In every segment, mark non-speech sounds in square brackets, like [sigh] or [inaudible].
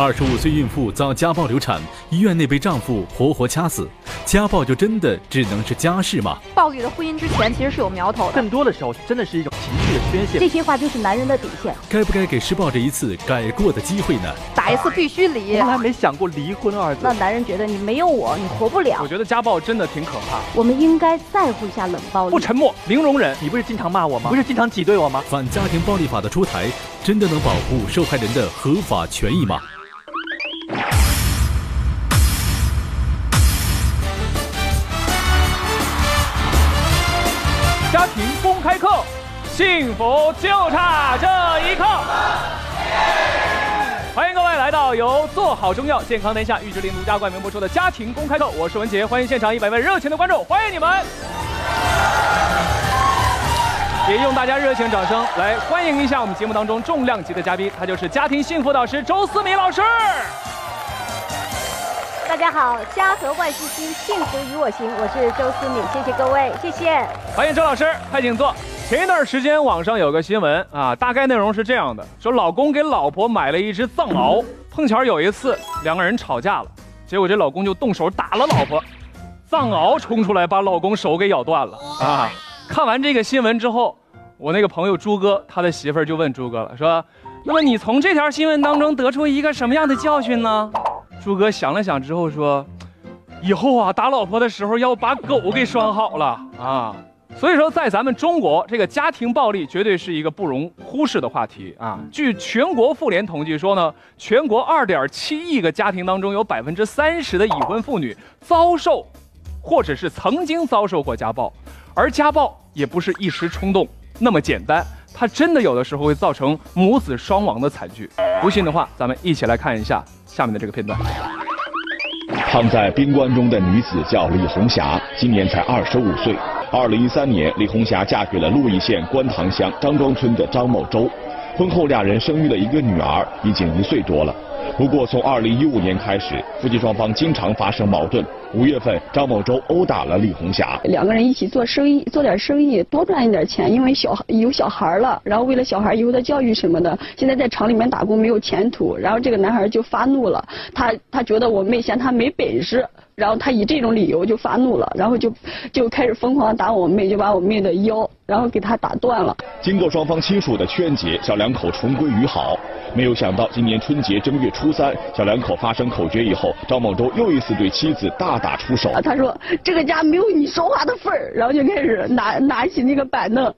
二十五岁孕妇遭家暴流产，医院内被丈夫活活掐死，家暴就真的只能是家事吗？暴力的婚姻之前其实是有苗头的，更多的时候真的是一种情绪的宣泄。这些话就是男人的底线。该不该给施暴者一次改过的机会呢？打一次必须离。从来没想过离婚二字。那男人觉得你没有我，你活不了。我觉得家暴真的挺可怕。我们应该在乎一下冷暴力，不沉默，零容忍。你不是经常骂我吗？不是经常挤兑我吗？反家庭暴力法的出台，真的能保护受害人的合法权益吗？幸福就差这一刻。欢迎各位来到由做好中药健康天下玉之林独家冠名播出的家庭公开课，我是文杰，欢迎现场一百位热情的观众，欢迎你们！也用大家热情掌声来欢迎一下我们节目当中重量级的嘉宾，他就是家庭幸福导师周思敏老师。大家好，家和万事兴，幸福与我行。我是周思敏，谢谢各位，谢谢。欢迎周老师，快请坐。前一段时间网上有个新闻啊，大概内容是这样的：说老公给老婆买了一只藏獒，碰巧有一次两个人吵架了，结果这老公就动手打了老婆，藏獒冲出来把老公手给咬断了 [laughs] 啊。看完这个新闻之后，我那个朋友朱哥，他的媳妇儿就问朱哥了，说：那么你从这条新闻当中得出一个什么样的教训呢？朱哥想了想之后说：“以后啊，打老婆的时候要把狗给拴好了啊。”所以说，在咱们中国，这个家庭暴力绝对是一个不容忽视的话题啊。据全国妇联统计说呢，全国二点七亿个家庭当中，有百分之三十的已婚妇女遭受，或者是曾经遭受过家暴。而家暴也不是一时冲动那么简单，它真的有的时候会造成母子双亡的惨剧。不信的话，咱们一起来看一下。下面的这个片段，躺在冰棺中的女子叫李红霞，今年才二十五岁。二零一三年，李红霞嫁给了鹿邑县官塘乡张庄村的张某周，婚后俩人生育了一个女儿，已经一岁多了。不过，从二零一五年开始，夫妻双方经常发生矛盾。五月份，张某洲殴打了李红霞。两个人一起做生意，做点生意，多赚一点钱。因为小有小孩了，然后为了小孩以后的教育什么的，现在在厂里面打工没有前途。然后这个男孩就发怒了，他他觉得我妹嫌他没本事。然后他以这种理由就发怒了，然后就就开始疯狂打我妹，就把我妹的腰，然后给他打断了。经过双方亲属的劝解，小两口重归于好。没有想到今年春节正月初三，小两口发生口角以后，张某洲又一次对妻子大打出手。他说这个家没有你说话的份儿，然后就开始拿拿起那个板凳，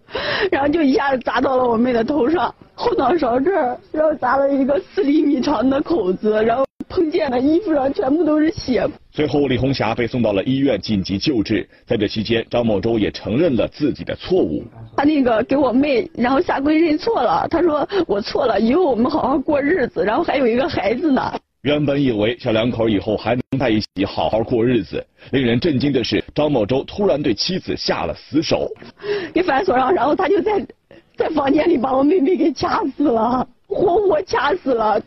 然后就一下子砸到了我妹的头上，后脑勺这儿，然后砸了一个四厘米长的口子，然后。碰见了，衣服上全部都是血。随后，李红霞被送到了医院紧急救治。在这期间，张某洲也承认了自己的错误。他那个给我妹，然后下跪认错了。他说我错了，以后我们好好过日子。然后还有一个孩子呢。原本以为小两口以后还能在一起好好过日子，令人震惊的是，张某洲突然对妻子下了死手。给反锁上，然后他就在在房间里把我妹妹给掐死了，活活掐死了。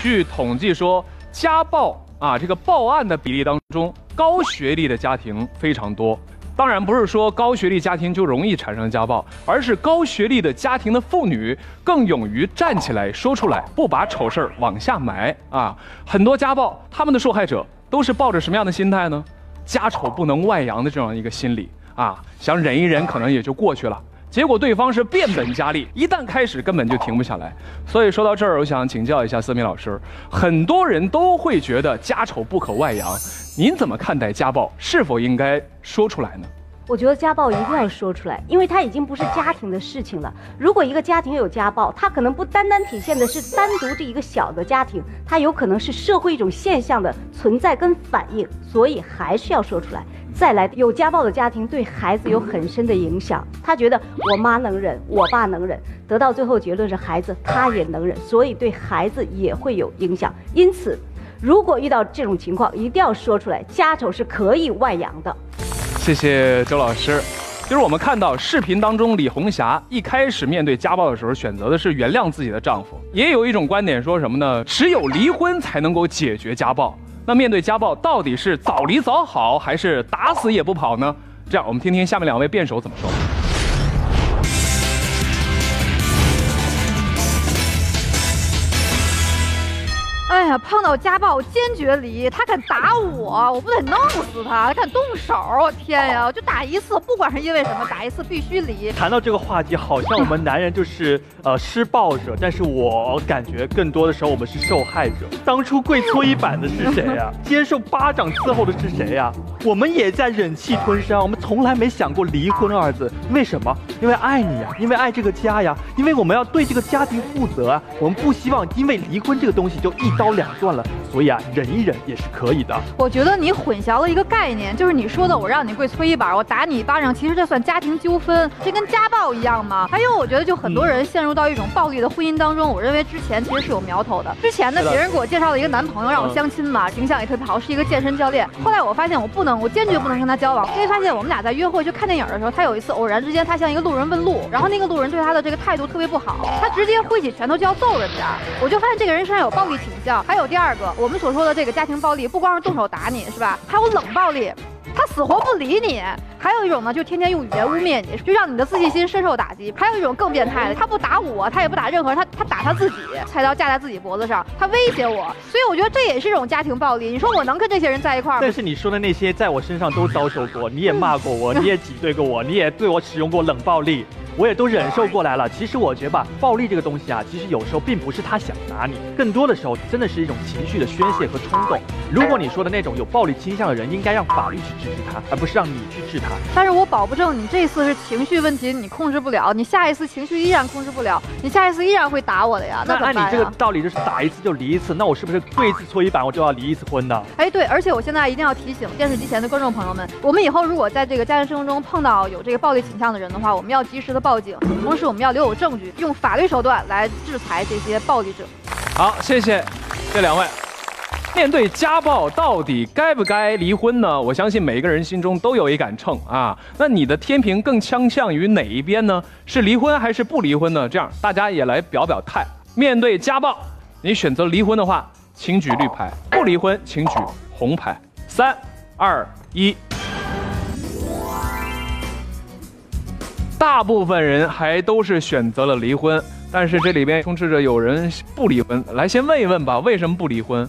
据统计说，家暴啊，这个报案的比例当中，高学历的家庭非常多。当然，不是说高学历家庭就容易产生家暴，而是高学历的家庭的妇女更勇于站起来说出来，不把丑事儿往下埋啊。很多家暴，他们的受害者都是抱着什么样的心态呢？家丑不能外扬的这样一个心理啊，想忍一忍，可能也就过去了。结果对方是变本加厉，一旦开始根本就停不下来。所以说到这儿，我想请教一下思敏老师，很多人都会觉得家丑不可外扬，您怎么看待家暴？是否应该说出来呢？我觉得家暴一定要说出来，因为它已经不是家庭的事情了。如果一个家庭有家暴，它可能不单单体现的是单独这一个小的家庭，它有可能是社会一种现象的存在跟反应，所以还是要说出来。再来，有家暴的家庭对孩子有很深的影响，他觉得我妈能忍，我爸能忍，得到最后结论是孩子他也能忍，所以对孩子也会有影响。因此，如果遇到这种情况，一定要说出来，家丑是可以外扬的。谢谢周老师。就是我们看到视频当中，李红霞一开始面对家暴的时候，选择的是原谅自己的丈夫。也有一种观点说什么呢？只有离婚才能够解决家暴。那面对家暴，到底是早离早好，还是打死也不跑呢？这样，我们听听下面两位辩手怎么说。碰到家暴坚决离，他敢打我，我不得弄死他！他敢动手，我天呀，就打一次，不管是因为什么，打一次必须离。谈到这个话题，好像我们男人就是呃施暴者，但是我感觉更多的时候我们是受害者。当初跪搓衣板的是谁呀？接受巴掌伺候的是谁呀？我们也在忍气吞声，我们从来没想过离婚二字。为什么？因为爱你呀，因为爱这个家呀，因为我们要对这个家庭负责啊。我们不希望因为离婚这个东西就一刀两断了。所以啊，忍一忍也是可以的。我觉得你混淆了一个概念，就是你说的我让你跪搓衣板，我打你一巴掌，其实这算家庭纠纷，这跟家暴一样吗？还有，我觉得就很多人陷入到一种暴力的婚姻当中，我认为之前其实是有苗头的。之前呢，别人给我介绍了一个男朋友让我相亲嘛，形象也特别好，是一个健身教练。后来我发现我不能，我坚决不能跟他交往，因为发现我们俩在约会去看电影的时候，他有一次偶然之间，他向一个路人问路，然后那个路人对他的这个态度特别不好，他直接挥起拳头就要揍人家。我就发现这个人身上有暴力倾向。还有第二个，我们所说的这个。家庭暴力不光是动手打你，是吧？还有冷暴力，他死活不理你。还有一种呢，就天天用语言污蔑你，就让你的自信心深受打击。还有一种更变态的，他不打我，他也不打任何人，他他打他自己，菜刀架在自己脖子上，他威胁我。所以我觉得这也是一种家庭暴力。你说我能跟这些人在一块儿吗？但是你说的那些，在我身上都遭受过，你也骂过我，[laughs] 你也挤兑过我，你也对我使用过冷暴力。我也都忍受过来了。其实我觉得吧，暴力这个东西啊，其实有时候并不是他想打你，更多的时候真的是一种情绪的宣泄和冲动。如果你说的那种有暴力倾向的人，应该让法律去制止他，而不是让你去治他。但是我保不证你这次是情绪问题，你控制不了，你下一次情绪依然控制不了，你下一次依然会打我的呀。那按你这个道理，就是打一次就离一次，那我是不是对一次搓衣板，我就要离一次婚呢？哎，对，而且我现在一定要提醒电视机前的观众朋友们，我们以后如果在这个家庭生活中碰到有这个暴力倾向的人的话，我们要及时的报警，同时。我们要留有证据，用法律手段来制裁这些暴力者。好，谢谢这两位。面对家暴，到底该不该离婚呢？我相信每一个人心中都有一杆秤啊。那你的天平更倾向于哪一边呢？是离婚还是不离婚呢？这样大家也来表表态。面对家暴，你选择离婚的话，请举绿牌；不离婚，请举红牌。三、二、一。大部分人还都是选择了离婚，但是这里边充斥着有人不离婚。来，先问一问吧，为什么不离婚？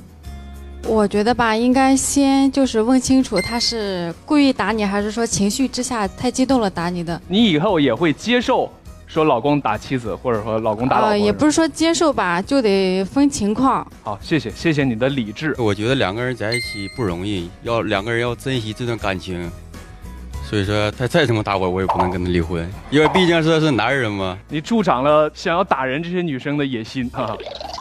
我觉得吧，应该先就是问清楚他是故意打你，还是说情绪之下太激动了打你的。你以后也会接受说老公打妻子，或者说老公打老婆？也不是说接受吧，就得分情况。好，谢谢，谢谢你的理智。我觉得两个人在一起不容易，要两个人要珍惜这段感情。所以说他再怎么打我，我也不能跟他离婚，因为毕竟是是男人嘛。你助长了想要打人这些女生的野心啊！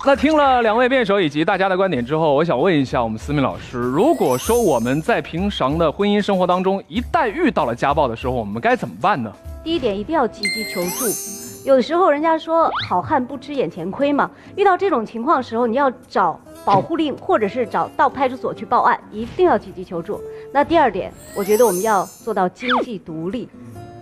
那听了两位辩手以及大家的观点之后，我想问一下我们思敏老师，如果说我们在平常的婚姻生活当中，一旦遇到了家暴的时候，我们该怎么办呢？第一点，一定要积极求助。有的时候人家说好汉不吃眼前亏嘛，遇到这种情况的时候，你要找保护令，或者是找到派出所去报案，一定要积极求助。那第二点，我觉得我们要做到经济独立，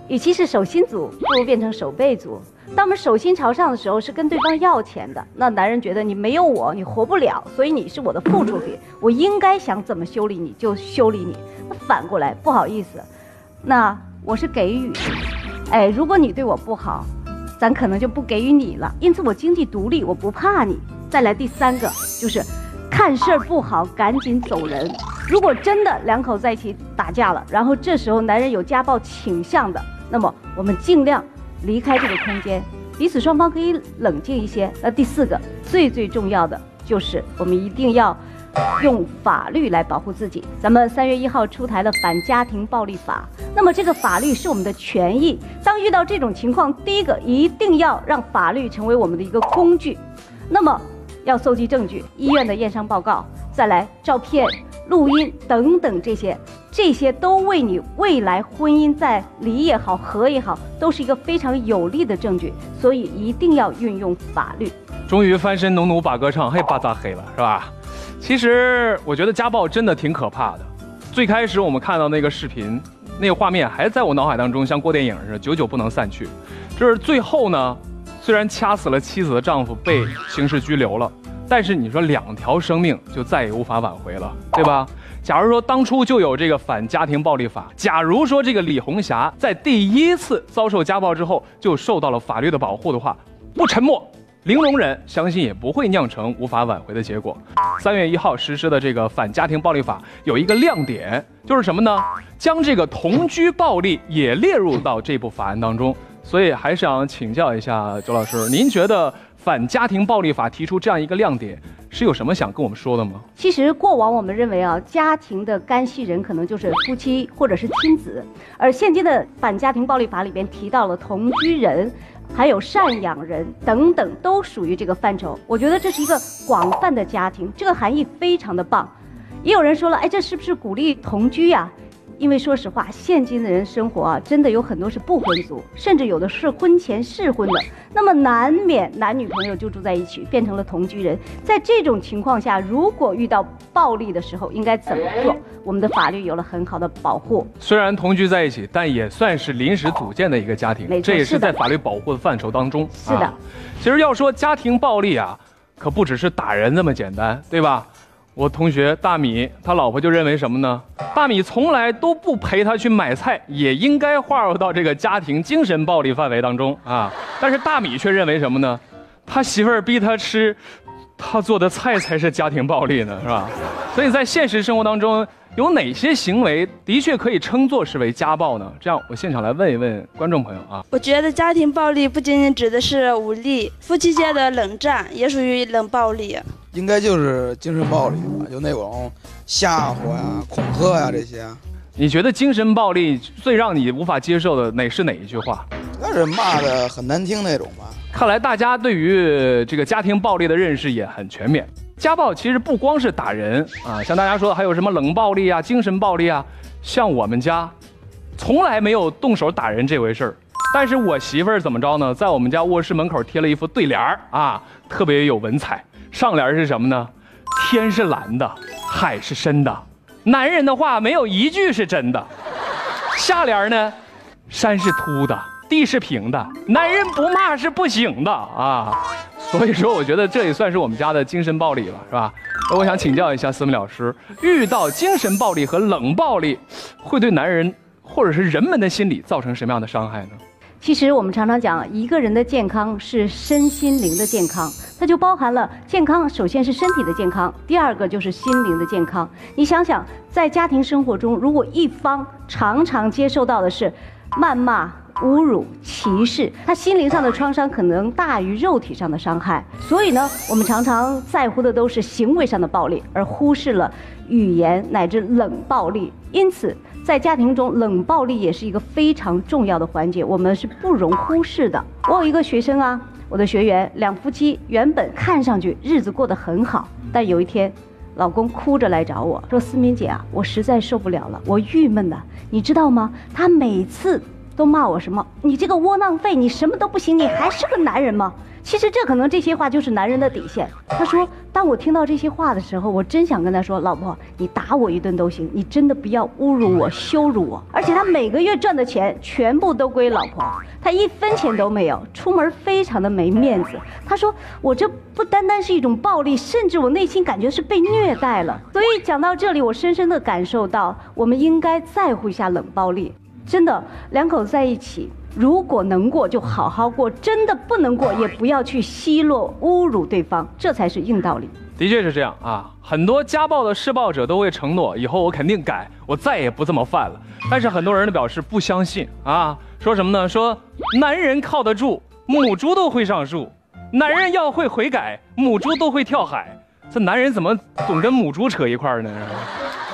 与其是手心族，不如变成手背族。当我们手心朝上的时候，是跟对方要钱的。那男人觉得你没有我，你活不了，所以你是我的付出品，我应该想怎么修理你就修理你。那反过来，不好意思，那我是给予，哎，如果你对我不好，咱可能就不给予你了。因此我经济独立，我不怕你。再来第三个，就是看事儿不好，赶紧走人。如果真的两口在一起打架了，然后这时候男人有家暴倾向的，那么我们尽量离开这个空间，彼此双方可以冷静一些。那第四个最最重要的就是我们一定要用法律来保护自己。咱们三月一号出台了反家庭暴力法，那么这个法律是我们的权益。当遇到这种情况，第一个一定要让法律成为我们的一个工具。那么要搜集证据，医院的验伤报告，再来照片。录音等等这些，这些都为你未来婚姻在离也好和也好，都是一个非常有力的证据，所以一定要运用法律。终于翻身农奴把歌唱，嘿，巴扎黑了，是吧？其实我觉得家暴真的挺可怕的。最开始我们看到那个视频，那个画面还在我脑海当中像过电影似的，久久不能散去。就是最后呢，虽然掐死了妻子的丈夫被刑事拘留了。但是你说两条生命就再也无法挽回了，对吧？假如说当初就有这个反家庭暴力法，假如说这个李红霞在第一次遭受家暴之后就受到了法律的保护的话，不沉默零容忍，相信也不会酿成无法挽回的结果。三月一号实施的这个反家庭暴力法有一个亮点，就是什么呢？将这个同居暴力也列入到这部法案当中。所以还想请教一下周老师，您觉得反家庭暴力法提出这样一个亮点，是有什么想跟我们说的吗？其实过往我们认为啊，家庭的干系人可能就是夫妻或者是亲子，而现今的反家庭暴力法里边提到了同居人。还有赡养人等等，都属于这个范畴。我觉得这是一个广泛的家庭，这个含义非常的棒。也有人说了，哎，这是不是鼓励同居呀？因为说实话，现今的人生活啊，真的有很多是不婚族，甚至有的是婚前试婚的，那么难免男女朋友就住在一起，变成了同居人。在这种情况下，如果遇到暴力的时候，应该怎么做？我们的法律有了很好的保护。虽然同居在一起，但也算是临时组建的一个家庭，这也是在法律保护的范畴当中。是的，其实要说家庭暴力啊，可不只是打人那么简单，对吧？我同学大米，他老婆就认为什么呢？大米从来都不陪他去买菜，也应该划入到这个家庭精神暴力范围当中啊。但是大米却认为什么呢？他媳妇儿逼他吃，他做的菜才是家庭暴力呢，是吧？所以在现实生活当中，有哪些行为的确可以称作是为家暴呢？这样，我现场来问一问观众朋友啊。我觉得家庭暴力不仅仅指的是武力，夫妻间的冷战也属于冷暴力。应该就是精神暴力吧，就那种吓唬呀、恐吓呀这些。你觉得精神暴力最让你无法接受的哪是哪一句话？那是骂的很难听那种吧。看来大家对于这个家庭暴力的认识也很全面。家暴其实不光是打人啊，像大家说的还有什么冷暴力啊、精神暴力啊。像我们家，从来没有动手打人这回事儿。但是我媳妇儿怎么着呢？在我们家卧室门口贴了一副对联儿啊，特别有文采。上联是什么呢？天是蓝的，海是深的，男人的话没有一句是真的。下联呢？山是秃的，地是平的，男人不骂是不行的啊。所以说，我觉得这也算是我们家的精神暴力了，是吧？那我想请教一下思明老师，遇到精神暴力和冷暴力，会对男人或者是人们的心理造成什么样的伤害呢？其实我们常常讲，一个人的健康是身心灵的健康，它就包含了健康，首先是身体的健康，第二个就是心灵的健康。你想想，在家庭生活中，如果一方常常接受到的是谩骂、侮辱、歧视，他心灵上的创伤可能大于肉体上的伤害。所以呢，我们常常在乎的都是行为上的暴力，而忽视了语言乃至冷暴力。因此。在家庭中，冷暴力也是一个非常重要的环节，我们是不容忽视的。我有一个学生啊，我的学员两夫妻原本看上去日子过得很好，但有一天，老公哭着来找我说：“思敏姐啊，我实在受不了了，我郁闷呐，你知道吗？他每次都骂我什么？你这个窝囊废，你什么都不行，你还是个男人吗？”其实这可能这些话就是男人的底线。他说：“当我听到这些话的时候，我真想跟他说，老婆，你打我一顿都行，你真的不要侮辱我、羞辱我。而且他每个月赚的钱全部都归老婆，他一分钱都没有，出门非常的没面子。他说我这不单单是一种暴力，甚至我内心感觉是被虐待了。所以讲到这里，我深深的感受到，我们应该在乎一下冷暴力。真的，两口子在一起。”如果能过就好好过，真的不能过也不要去奚落、侮辱对方，这才是硬道理。的确是这样啊，很多家暴的施暴者都会承诺以后我肯定改，我再也不这么犯了。但是很多人的表示不相信啊，说什么呢？说男人靠得住，母猪都会上树；男人要会悔改，母猪都会跳海。这男人怎么总跟母猪扯一块呢？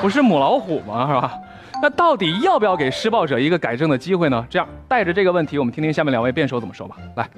不是母老虎吗？是吧？那到底要不要给施暴者一个改正的机会呢？这样带着这个问题，我们听听下面两位辩手怎么说吧。来。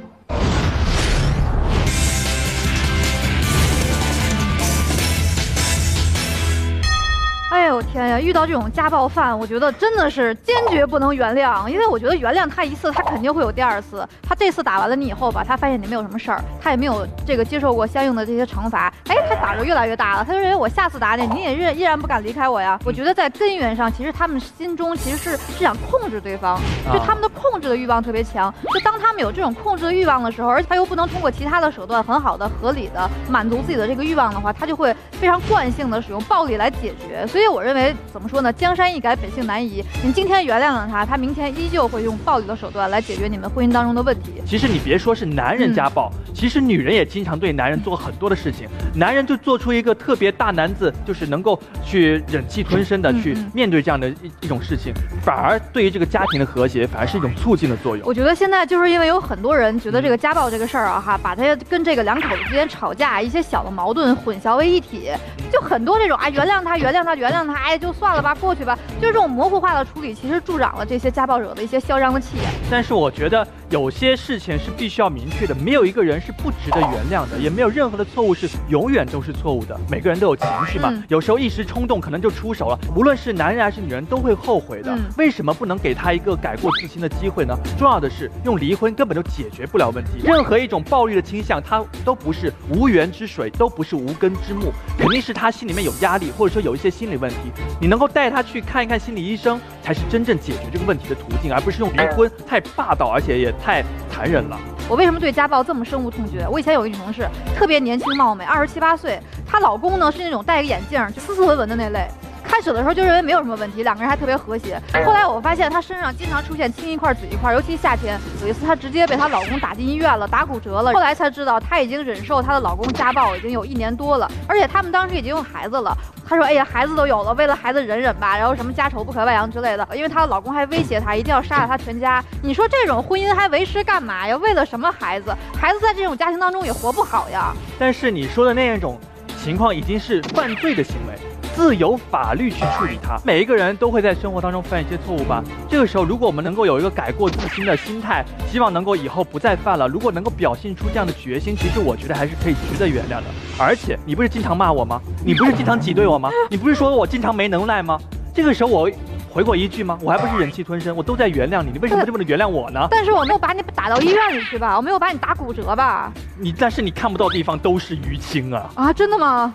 呦天呀！遇到这种家暴犯，我觉得真的是坚决不能原谅，因为我觉得原谅他一次，他肯定会有第二次。他这次打完了你以后吧，他发现你没有什么事儿，他也没有这个接受过相应的这些惩罚，哎，他打着越来越大了，他就认为我下次打你，你也依依然不敢离开我呀。我觉得在根源上，其实他们心中其实是是想控制对方，就他们的控制的欲望特别强。就当他们有这种控制的欲望的时候，而且他又不能通过其他的手段很好的、合理的满足自己的这个欲望的话，他就会非常惯性的使用暴力来解决。所以我认。认为怎么说呢？江山易改，本性难移。你今天原谅了他，他明天依旧会用暴力的手段来解决你们婚姻当中的问题。其实你别说是男人家暴，嗯其实女人也经常对男人做很多的事情。男人就做出一个特别大男子，就是能够去忍气吞声的去面对这样的一一种事情，反而对于这个家庭的和谐，反而是一种促进的作用。我觉得现在就是因为有很多人觉得这个家暴这个事儿啊，哈，把它跟这个两口子之间吵架一些小的矛盾混淆为一体，就很多这种啊，原谅他，原谅他，原谅他，哎，就算了吧，过去吧，就这种模糊化的处理，其实助长了这些家暴者的一些嚣张的气焰。但是我觉得有些事情是必须要明确的，没有一个人是不值得原谅的，也没有任何的错误是永远都是错误的。每个人都有情绪嘛，嗯有时候一时冲动可能就出手了。无论是男人还是女人，都会后悔的。嗯为什么不能给他一个改过自新的机会呢？重要的是，用离婚根本就解决不了问题。任何一种暴力的倾向，它都不是无源之水，都不是无根之木，肯定是他心里面有压力，或者说有一些心理问题。你能够带他去看一看心理医生，才是真正解决这个问题的途径，而不是用离婚，太霸道，而且也太残忍了。我为什么对家暴这么深恶痛绝？我以前有一个女同事，特别年轻貌美，二十七八岁，她老公呢是那种戴个眼镜，就斯斯文文的那类。开始的时候就认为没有什么问题，两个人还特别和谐。后来我发现她身上经常出现青一块紫一块，尤其夏天，有一次她直接被她老公打进医院了，打骨折了。后来才知道她已经忍受她的老公家暴已经有一年多了，而且他们当时已经有孩子了。她说：“哎呀，孩子都有了，为了孩子忍忍吧，然后什么家丑不可外扬之类的。因为她的老公还威胁她一定要杀了她全家。你说这种婚姻还维持干嘛呀？为了什么孩子？孩子在这种家庭当中也活不好呀。但是你说的那一种情况已经是犯罪的行为，自有法律去处理它。每一个人都会在生活当中犯一些错误吧。这个时候，如果我们能够有一个改过自新的心态，希望能够以后不再犯了，如果能够表现出这样的决心，其实我觉得还是可以值得原谅的。而且你不是经常骂我吗？你不是经常挤兑我吗？你不是说我经常没能耐吗？这个时候我。回过一句吗？我还不是忍气吞声，我都在原谅你，你为什么这么的原谅我呢？但是我没有把你打到医院里去吧？我没有把你打骨折吧？你但是你看不到的地方都是淤青啊！啊，真的吗？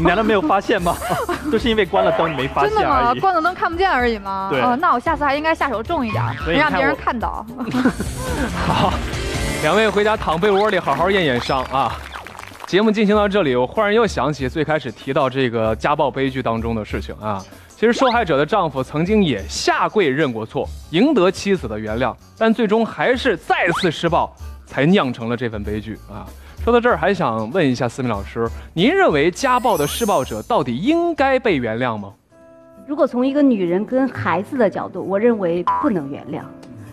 你难道没有发现吗？[laughs] 都是因为关了灯，没发现真的吗？关了灯看不见而已吗？对哦，那我下次还应该下手重一点，别让别人看到。[laughs] [laughs] 好，两位回家躺被窝里好好验验伤啊。节目进行到这里，我忽然又想起最开始提到这个家暴悲剧当中的事情啊。其实受害者的丈夫曾经也下跪认过错，赢得妻子的原谅，但最终还是再次施暴，才酿成了这份悲剧啊。说到这儿，还想问一下思敏老师，您认为家暴的施暴者到底应该被原谅吗？如果从一个女人跟孩子的角度，我认为不能原谅。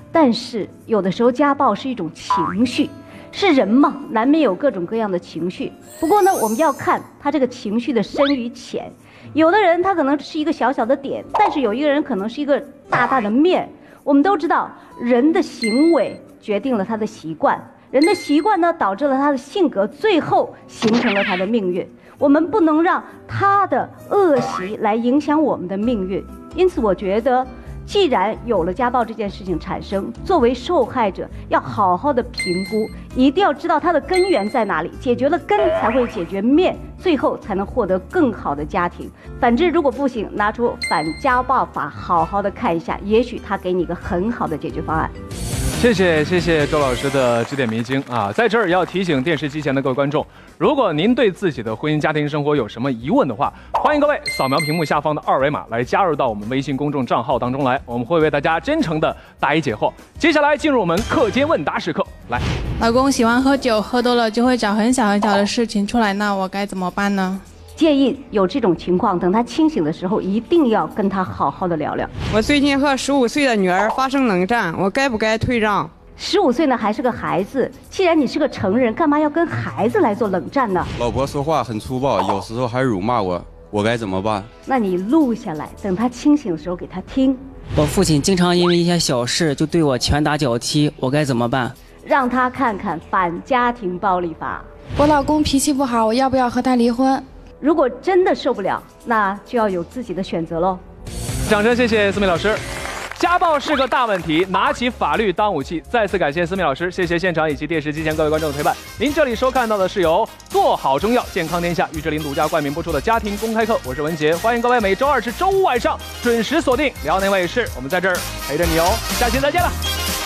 但是有的时候家暴是一种情绪，是人嘛，难免有各种各样的情绪。不过呢，我们要看他这个情绪的深与浅。有的人他可能是一个小小的点，但是有一个人可能是一个大大的面。我们都知道，人的行为决定了他的习惯，人的习惯呢导致了他的性格，最后形成了他的命运。我们不能让他的恶习来影响我们的命运。因此，我觉得，既然有了家暴这件事情产生，作为受害者要好好的评估，一定要知道它的根源在哪里，解决了根才会解决面，最后才能获得更好的家庭。反之，如果不行，拿出反家暴法，好好的看一下，也许他给你一个很好的解决方案。谢谢谢谢周老师的指点迷津啊！在这儿要提醒电视机前的各位观众，如果您对自己的婚姻家庭生活有什么疑问的话，欢迎各位扫描屏幕下方的二维码来加入到我们微信公众账号当中来，我们会为大家真诚的答疑解惑。接下来进入我们课间问答时刻，来，老公喜欢喝酒，喝多了就会找很小很小的事情出来那，我该怎么办呢？建议有这种情况，等他清醒的时候，一定要跟他好好的聊聊。我最近和十五岁的女儿发生冷战，我该不该退让？十五岁呢还是个孩子，既然你是个成人，干嘛要跟孩子来做冷战呢？老婆说话很粗暴，有时候还辱骂我，我该怎么办？那你录下来，等他清醒的时候给他听，我父亲经常因为一些小事就对我拳打脚踢，我该怎么办？让他看看反家庭暴力法。我老公脾气不好，我要不要和他离婚？如果真的受不了，那就要有自己的选择喽。掌声谢谢思敏老师。家暴是个大问题，拿起法律当武器。再次感谢思敏老师，谢谢现场以及电视机前各位观众的陪伴。您这里收看到的是由做好中药健康天下玉芝林独家冠名播出的家庭公开课，我是文杰，欢迎各位每周二至周五晚上准时锁定辽宁卫视，我们在这儿陪着你哦，下期再见了。